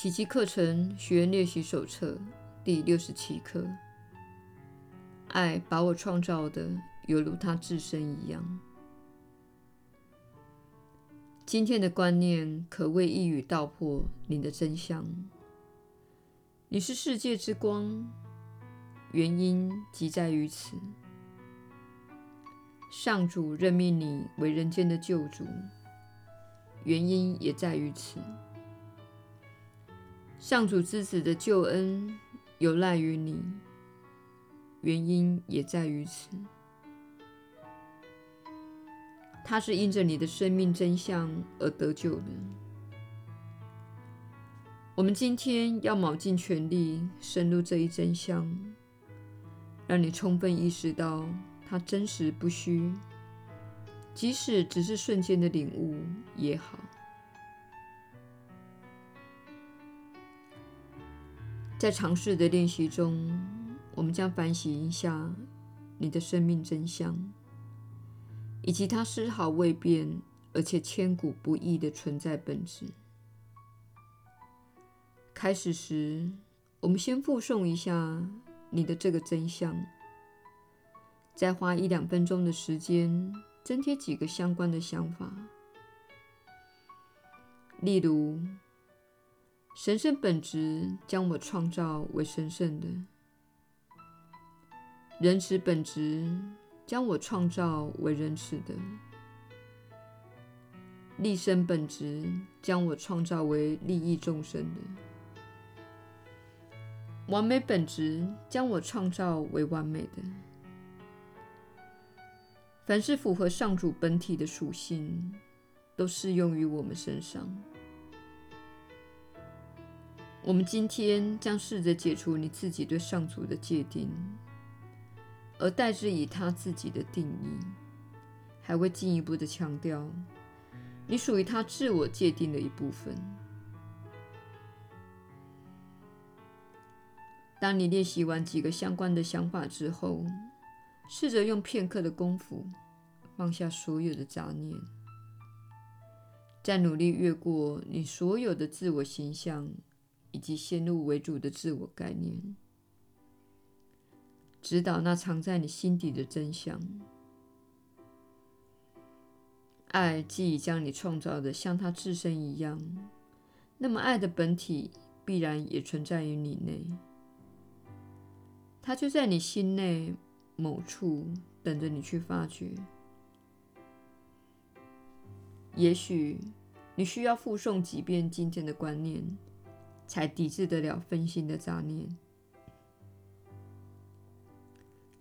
奇迹课程学员练习手册第六十七课：爱把我创造的犹如他自身一样。今天的观念可谓一语道破你的真相。你是世界之光，原因即在于此。上主任命你为人间的救主，原因也在于此。上主之子的救恩有赖于你，原因也在于此。他是因着你的生命真相而得救的。我们今天要卯尽全力深入这一真相，让你充分意识到它真实不虚，即使只是瞬间的领悟也好。在尝试的练习中，我们将反省一下你的生命真相，以及它丝毫未变而且千古不易的存在本质。开始时，我们先附送一下你的这个真相，再花一两分钟的时间增添几个相关的想法，例如。神圣本质将我创造为神圣的，仁慈本质将我创造为仁慈的，利生本质将我创造为利益众生的，完美本质将我创造为完美的。凡是符合上主本体的属性，都适用于我们身上。我们今天将试着解除你自己对上主的界定，而代之以他自己的定义，还会进一步的强调你属于他自我界定的一部分。当你练习完几个相关的想法之后，试着用片刻的功夫放下所有的杂念，再努力越过你所有的自我形象。以及先入为主的自我概念，指导那藏在你心底的真相。爱既已将你创造的像他自身一样，那么爱的本体必然也存在于你内。它就在你心内某处等着你去发掘。也许你需要复诵几遍今天的观念。才抵制得了分心的杂念。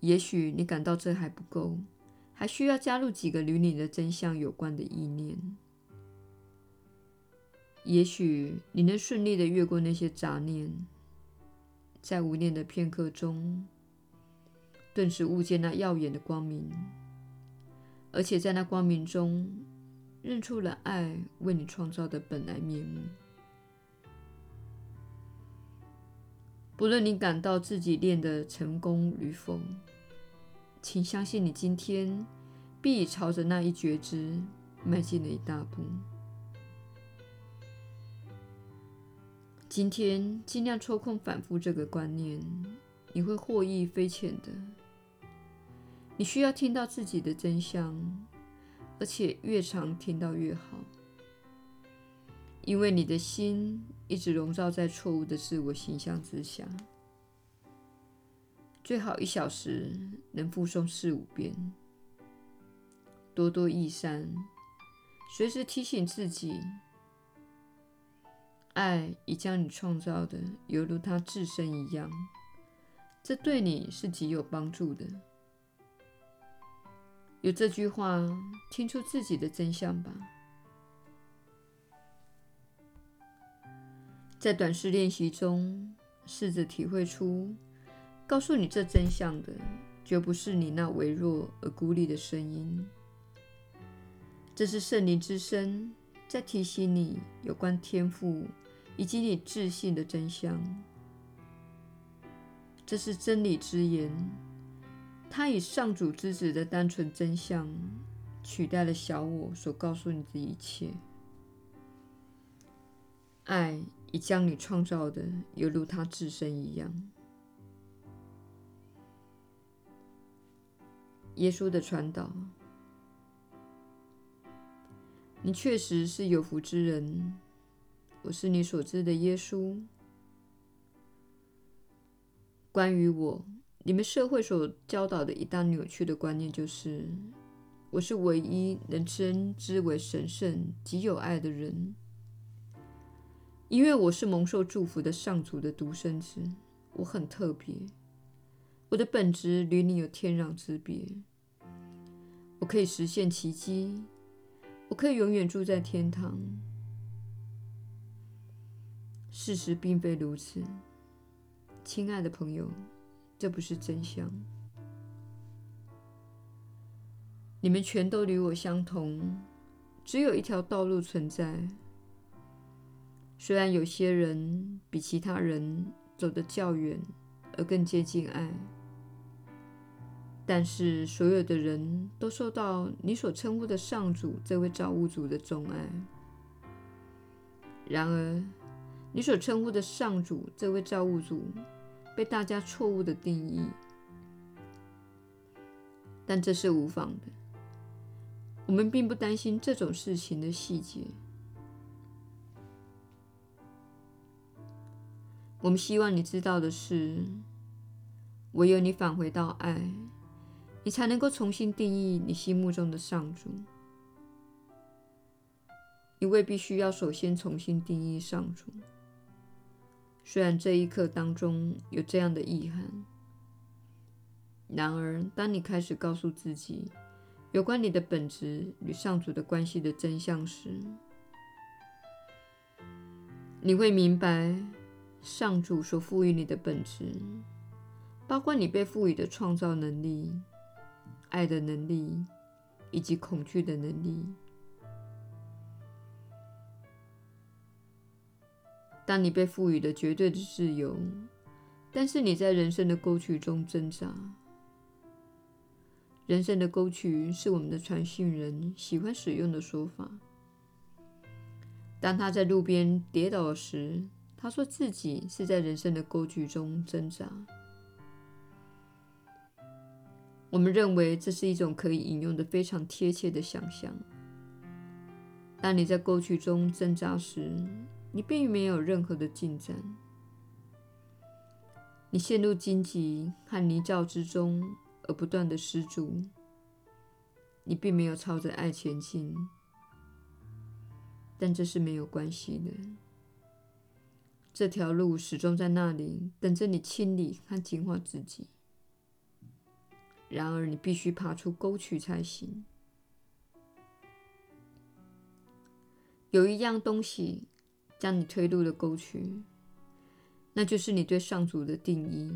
也许你感到这还不够，还需要加入几个与你的真相有关的意念。也许你能顺利地越过那些杂念，在无念的片刻中，顿时悟见那耀眼的光明，而且在那光明中，认出了爱为你创造的本来面目。不论你感到自己练得成功与否，请相信你今天必朝着那一觉知迈进了一大步。今天尽量抽空反复这个观念，你会获益匪浅的。你需要听到自己的真相，而且越常听到越好，因为你的心。一直笼罩在错误的自我形象之下，最好一小时能复诵四五遍，多多益善，随时提醒自己，爱已将你创造的犹如他自身一样，这对你是极有帮助的。有这句话，听出自己的真相吧。在短时练习中，试着体会出，告诉你这真相的，绝不是你那微弱而孤立的声音。这是圣灵之声在提醒你有关天赋以及你自信的真相。这是真理之言，它以上主之子的单纯真相，取代了小我所告诉你的一切。爱。已将你创造的犹如他自身一样。耶稣的传导，你确实是有福之人。我是你所知的耶稣。关于我，你们社会所教导的一大扭曲的观念就是，我是唯一能称之为神圣及有爱的人，因为我是蒙受祝福的上主的独生子，我很特别，我的本质与你有天壤之别，我可以实现奇迹，我可以永远住在天堂。事实并非如此，亲爱的朋友，这不是真相。你们全都与我相同，只有一条道路存在。虽然有些人比其他人走得较远，而更接近爱，但是所有的人都受到你所称呼的上主这位造物主的钟爱。然而，你所称呼的上主，这位造物主，被大家错误的定义，但这是无妨的。我们并不担心这种事情的细节。我们希望你知道的是，唯有你返回到爱，你才能够重新定义你心目中的上主。你未必需要首先重新定义上主。虽然这一刻当中有这样的遗憾，然而当你开始告诉自己有关你的本质与上主的关系的真相时，你会明白上主所赋予你的本质，包括你被赋予的创造能力、爱的能力以及恐惧的能力。当你被赋予的绝对的自由，但是你在人生的沟渠中挣扎。人生的沟渠是我们的传信人喜欢使用的说法。当他在路边跌倒时，他说自己是在人生的沟渠中挣扎。我们认为这是一种可以引用的非常贴切的想象。当你在沟渠中挣扎时，你并没有任何的进展，你陷入荆棘和泥沼之中而不断的失足。你并没有朝着爱前进，但这是没有关系的。这条路始终在那里等着你清理和净化自己。然而，你必须爬出沟渠才行。有一样东西。将你推入了沟渠，那就是你对上主的定义，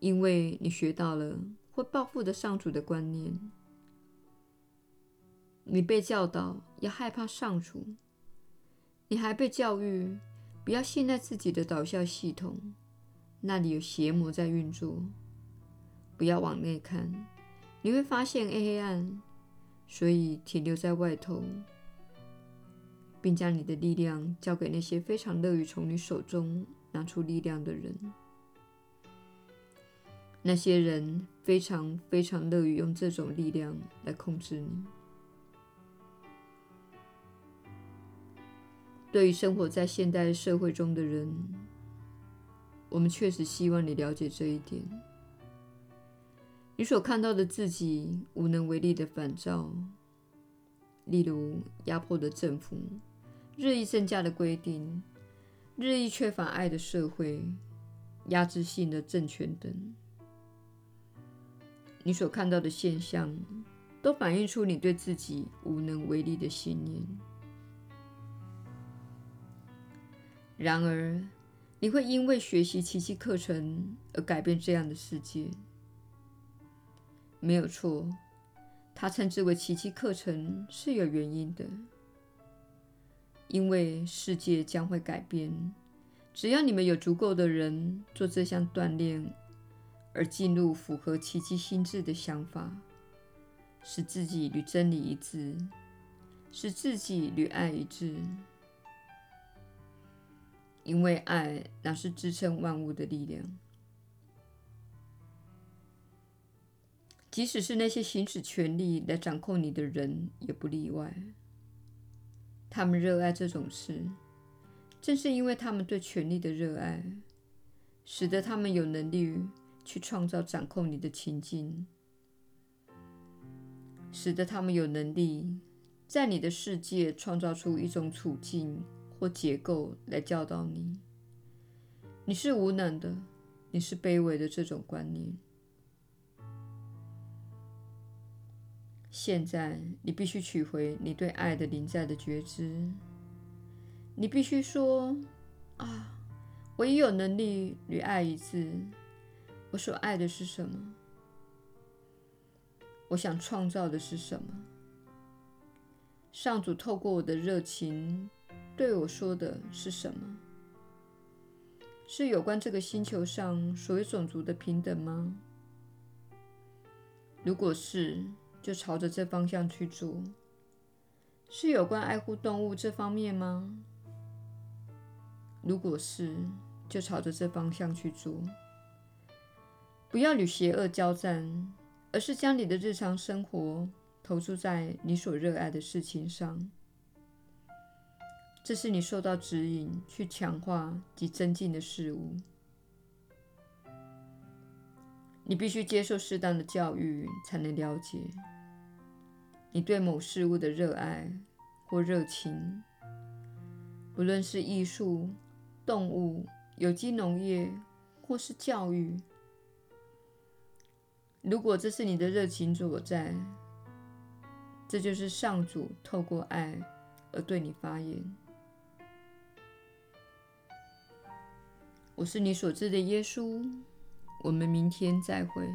因为你学到了会报复的上主的观念，你被教导要害怕上主，你还被教育不要信赖自己的导向系统，那里有邪魔在运作，不要往内看，你会发现黑暗，所以停留在外头。并将你的力量交给那些非常乐于从你手中拿出力量的人。那些人非常非常乐于用这种力量来控制你。对于生活在现代社会中的人，我们确实希望你了解这一点。你所看到的自己无能为力的反照，例如压迫的政府。日益增加的规定，日益缺乏爱的社会，压制性的政权等，你所看到的现象，都反映出你对自己无能为力的信念。然而，你会因为学习奇迹课程而改变这样的世界。没有错，他称之为奇迹课程是有原因的。因为世界将会改变，只要你们有足够的人做这项锻炼，而进入符合奇迹心智的想法，使自己与真理一致，使自己与爱一致。因为爱乃是支撑万物的力量。即使是那些行使权力来掌控你的人，也不例外。他们热爱这种事，正是因为他们对权力的热爱，使得他们有能力去创造掌控你的情境，使得他们有能力在你的世界创造出一种处境或结构来教导你。你是无能的，你是卑微的这种观念。现在，你必须取回你对爱的临在的觉知。你必须说：“啊，我已有能力与爱一致。我所爱的是什么？我想创造的是什么？上主透过我的热情对我说的是什么？是有关这个星球上所有种族的平等吗？如果是，就朝着这方向去做，是有关爱护动物这方面吗？如果是，就朝着这方向去做。不要与邪恶交战，而是将你的日常生活投注在你所热爱的事情上。这是你受到指引去强化及增进的事物。你必须接受适当的教育，才能了解。你对某事物的热爱或热情，不论是艺术、动物、有机农业，或是教育，如果这是你的热情所在，这就是上主透过爱而对你发言。我是你所知的耶稣，我们明天再会。